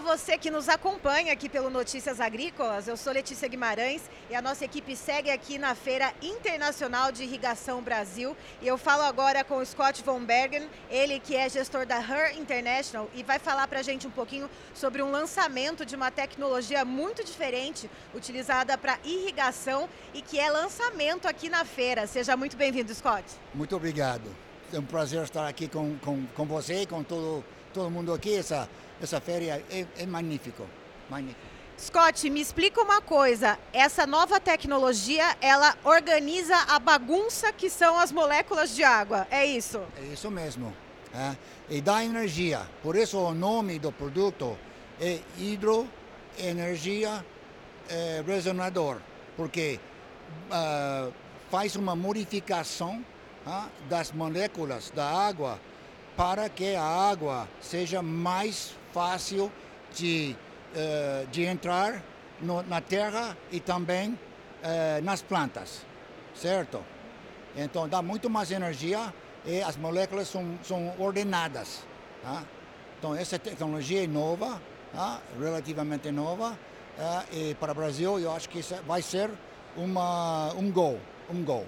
você que nos acompanha aqui pelo Notícias Agrícolas. Eu sou Letícia Guimarães e a nossa equipe segue aqui na Feira Internacional de Irrigação Brasil. E eu falo agora com o Scott Von Bergen, ele que é gestor da Her International e vai falar para a gente um pouquinho sobre um lançamento de uma tecnologia muito diferente utilizada para irrigação e que é lançamento aqui na feira. Seja muito bem-vindo, Scott. Muito obrigado. É um prazer estar aqui com, com, com você e com todo, todo mundo aqui. Essa, essa feira é, é magnífico. magnífico. Scott, me explica uma coisa. Essa nova tecnologia, ela organiza a bagunça que são as moléculas de água. É isso? É isso mesmo. É, e dá energia. Por isso o nome do produto é hidroenergia é, resonador, porque uh, faz uma modificação uh, das moléculas da água para que a água seja mais fácil de, uh, de entrar no, na terra e também uh, nas plantas, certo? Então dá muito mais energia e as moléculas são, são ordenadas. Tá? Então essa tecnologia é nova, tá? relativamente nova, tá? e para o Brasil eu acho que vai ser uma, um gol, um gol.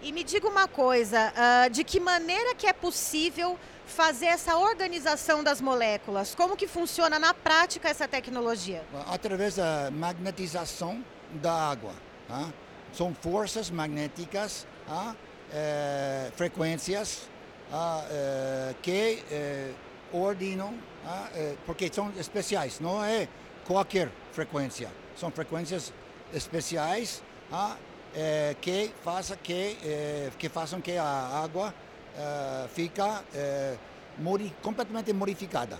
E me diga uma coisa, uh, de que maneira que é possível fazer essa organização das moléculas? Como que funciona na prática essa tecnologia? Através da magnetização da água. Tá? São forças magnéticas, tá? é, frequências tá? é, que é, ordenam, tá? é, porque são especiais, não é qualquer frequência. São frequências especiais tá? É, que, faça que, é, que façam que a água é, fica é, modi completamente modificada.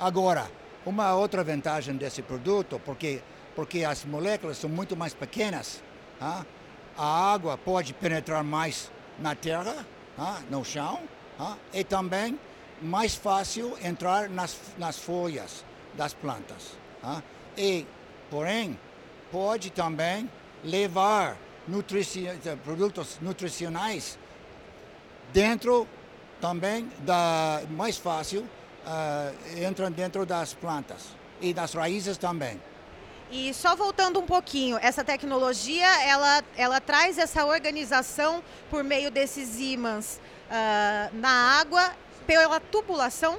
Agora, uma outra vantagem desse produto, porque, porque as moléculas são muito mais pequenas, tá? a água pode penetrar mais na terra, tá? no chão, tá? e também mais fácil entrar nas, nas folhas das plantas. E, porém, pode também levar nutrici produtos nutricionais dentro também da mais fácil uh, entram dentro das plantas e das raízes também. E só voltando um pouquinho, essa tecnologia ela, ela traz essa organização por meio desses ímãs uh, na água pela tubulação?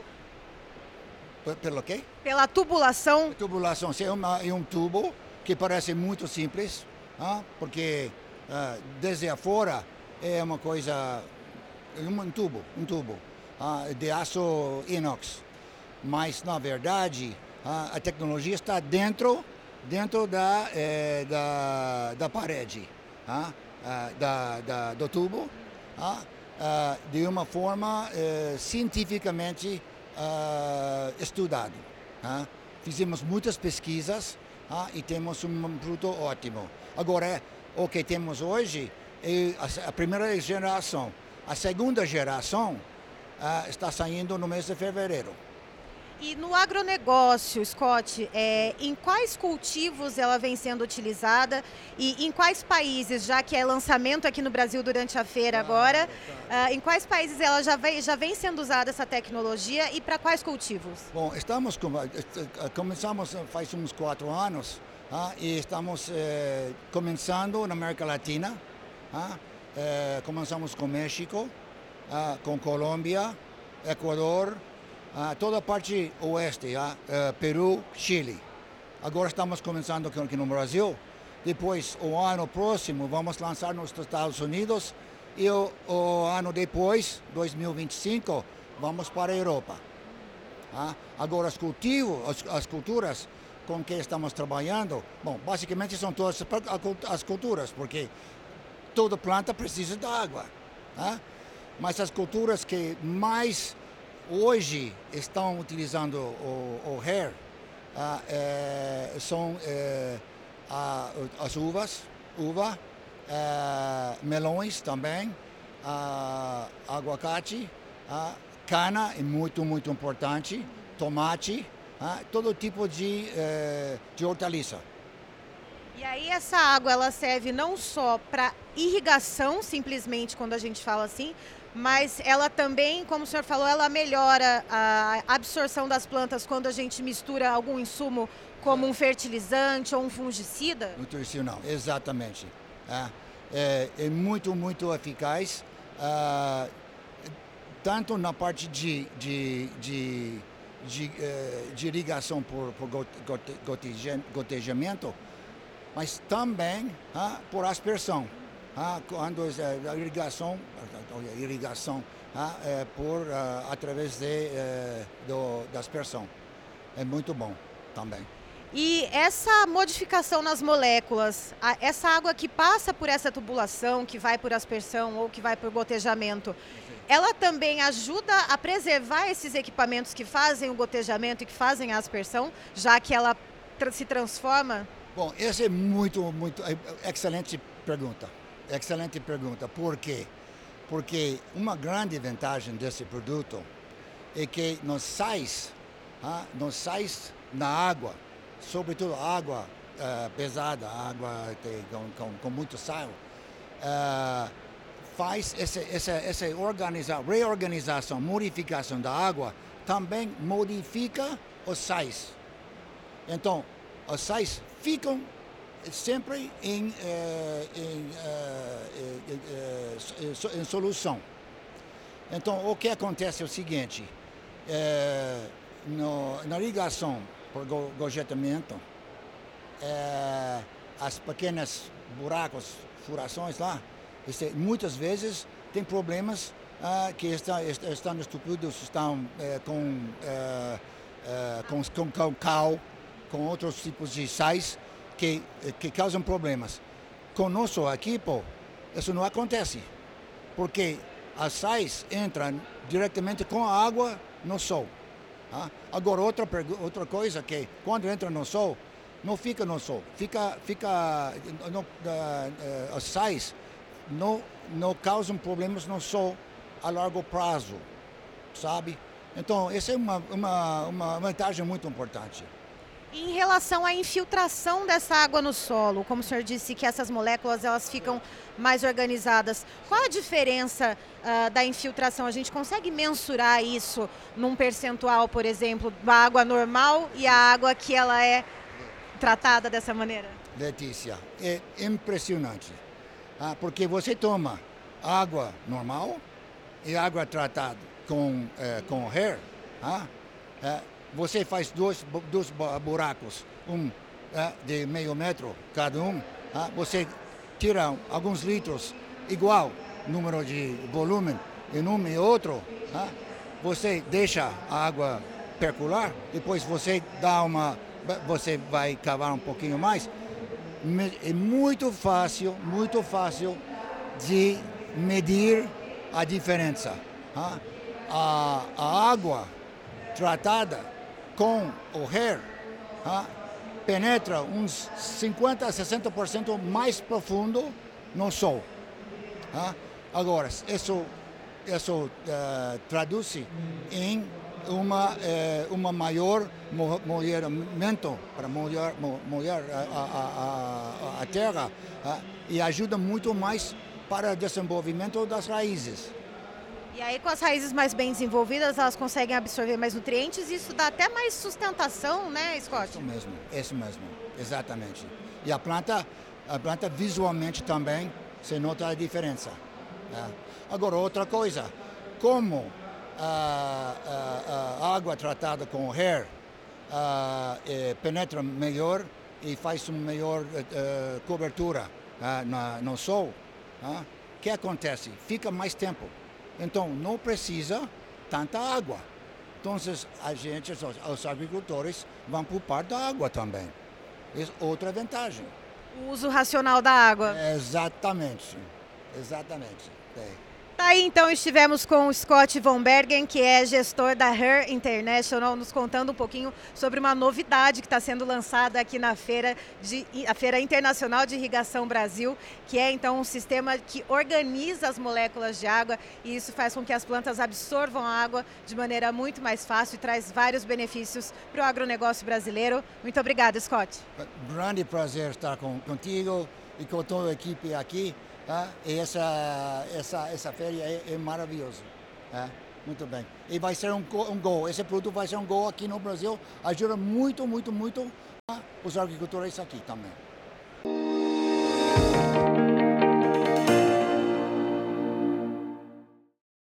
Pelo quê? Pela tubulação. A tubulação é, uma, é um tubo que parece muito simples, ah, porque ah, desde afora é uma coisa, um tubo, um tubo ah, de aço inox. Mas, na verdade, ah, a tecnologia está dentro, dentro da, eh, da, da parede, ah, ah, da, da, do tubo, ah, ah, de uma forma eh, cientificamente ah, estudado. Ah. Fizemos muitas pesquisas ah, e temos um produto ótimo. Agora, o que temos hoje é a primeira geração. A segunda geração ah, está saindo no mês de fevereiro. E no agronegócio, Scott, é, em quais cultivos ela vem sendo utilizada e em quais países, já que é lançamento aqui no Brasil durante a feira agora, ah, em quais países ela já vem, já vem sendo usada essa tecnologia e para quais cultivos? Bom, estamos com, começamos faz uns quatro anos ah, e estamos eh, começando na América Latina. Ah, eh, começamos com México, ah, com Colômbia, Equador, ah, toda a parte oeste, ah, eh, Peru, Chile. Agora estamos começando aqui no Brasil. Depois, o ano próximo, vamos lançar nos Estados Unidos. E o, o ano depois, 2025, vamos para a Europa. Ah, agora, os cultivos, as, as culturas com que estamos trabalhando, bom, basicamente são todas as culturas, porque toda planta precisa de água. Né? Mas as culturas que mais hoje estão utilizando o, o hair ah, é, são é, a, as uvas, uva, é, melões também, aguacate, cana é muito, muito importante, tomate, todo tipo de, de hortaliça. E aí essa água ela serve não só para irrigação, simplesmente, quando a gente fala assim, mas ela também, como o senhor falou, ela melhora a absorção das plantas quando a gente mistura algum insumo como um fertilizante ou um fungicida? Nutricional, exatamente. É, é, é muito, muito eficaz, uh, tanto na parte de, de, de, de, uh, de irrigação por, por gotejamento, mas também uh, por aspersão. Ah, quando a irrigação, a irrigação ah, é por ah, através de, eh, do, da aspersão. É muito bom também. E essa modificação nas moléculas, a, essa água que passa por essa tubulação, que vai por aspersão ou que vai por gotejamento, ela também ajuda a preservar esses equipamentos que fazem o gotejamento e que fazem a aspersão, já que ela tra se transforma? Bom, essa é muito, muito é, excelente pergunta. Excelente pergunta. Por quê? Porque uma grande vantagem desse produto é que nos sais, ah, nos sais na água, sobretudo água uh, pesada, água com, com, com, muito sal, uh, faz essa, essa, essa organiza, reorganização, modificação da água, também modifica os sais. Então, os sais ficam sempre em, eh, em, eh, eh, em, solução. Então, o que acontece é o seguinte, no, na ligação por gorjetamento, as pequenas buracos, furações lá, muitas vezes tem problemas ah, que está, estão estupidos, estão com, com, com, com cal, com outros tipos de sais, que, que causam problemas. Com nosso equipo, isso não acontece, porque as sais entram diretamente com a água no sol. Tá? Agora, outra, outra coisa que quando entra no sol, não fica no sol, fica, fica no, uh, uh, as sais não, não causam problemas no sol a largo prazo, sabe? Então, essa é uma, uma, uma vantagem muito importante. Em relação à infiltração dessa água no solo, como o senhor disse que essas moléculas elas ficam mais organizadas, qual a diferença uh, da infiltração? A gente consegue mensurar isso num percentual, por exemplo, da água normal e a água que ela é tratada dessa maneira? Letícia, é impressionante, ah, porque você toma água normal e água tratada com, eh, com hair, ah, eh, você faz dois, dois buracos, um é, de meio metro cada um, é, você tira alguns litros, igual número de volume em um e outro, é, você deixa a água percular, depois você dá uma, você vai cavar um pouquinho mais. É muito fácil, muito fácil de medir a diferença. A, a água tratada com o hair penetra uns 50 a 60% mais profundo no sol. Agora, isso, isso uh, traduz em uma, uh, uma maior molhamento para molhar, molhar a, a, a, a terra uh, e ajuda muito mais para o desenvolvimento das raízes. E aí, com as raízes mais bem desenvolvidas, elas conseguem absorver mais nutrientes e isso dá até mais sustentação, né, Scott? Isso mesmo, isso mesmo, exatamente. E a planta, a planta visualmente também, se nota a diferença. Né? Agora, outra coisa, como a, a, a água tratada com hair é, penetra melhor e faz uma melhor uh, cobertura uh, na, no sol, o que acontece? Fica mais tempo. Então, não precisa tanta água. Então, a gente, os agricultores, vão poupar da água também. É outra vantagem. O uso racional da água. exatamente. Exatamente. É. Tá aí então estivemos com o Scott Von Bergen, que é gestor da Her International, nos contando um pouquinho sobre uma novidade que está sendo lançada aqui na feira de a Feira Internacional de Irrigação Brasil, que é então um sistema que organiza as moléculas de água e isso faz com que as plantas absorvam a água de maneira muito mais fácil e traz vários benefícios para o agronegócio brasileiro. Muito obrigada, Scott. Grande prazer estar contigo e com toda a equipe aqui Ah, e essa, essa, essa feira é, é maravilhosa. Ah, muito bem. E vai ser um, um gol. Esse produto vai ser um gol aqui no Brasil. Ajuda muito, muito, muito os agricultores aqui também.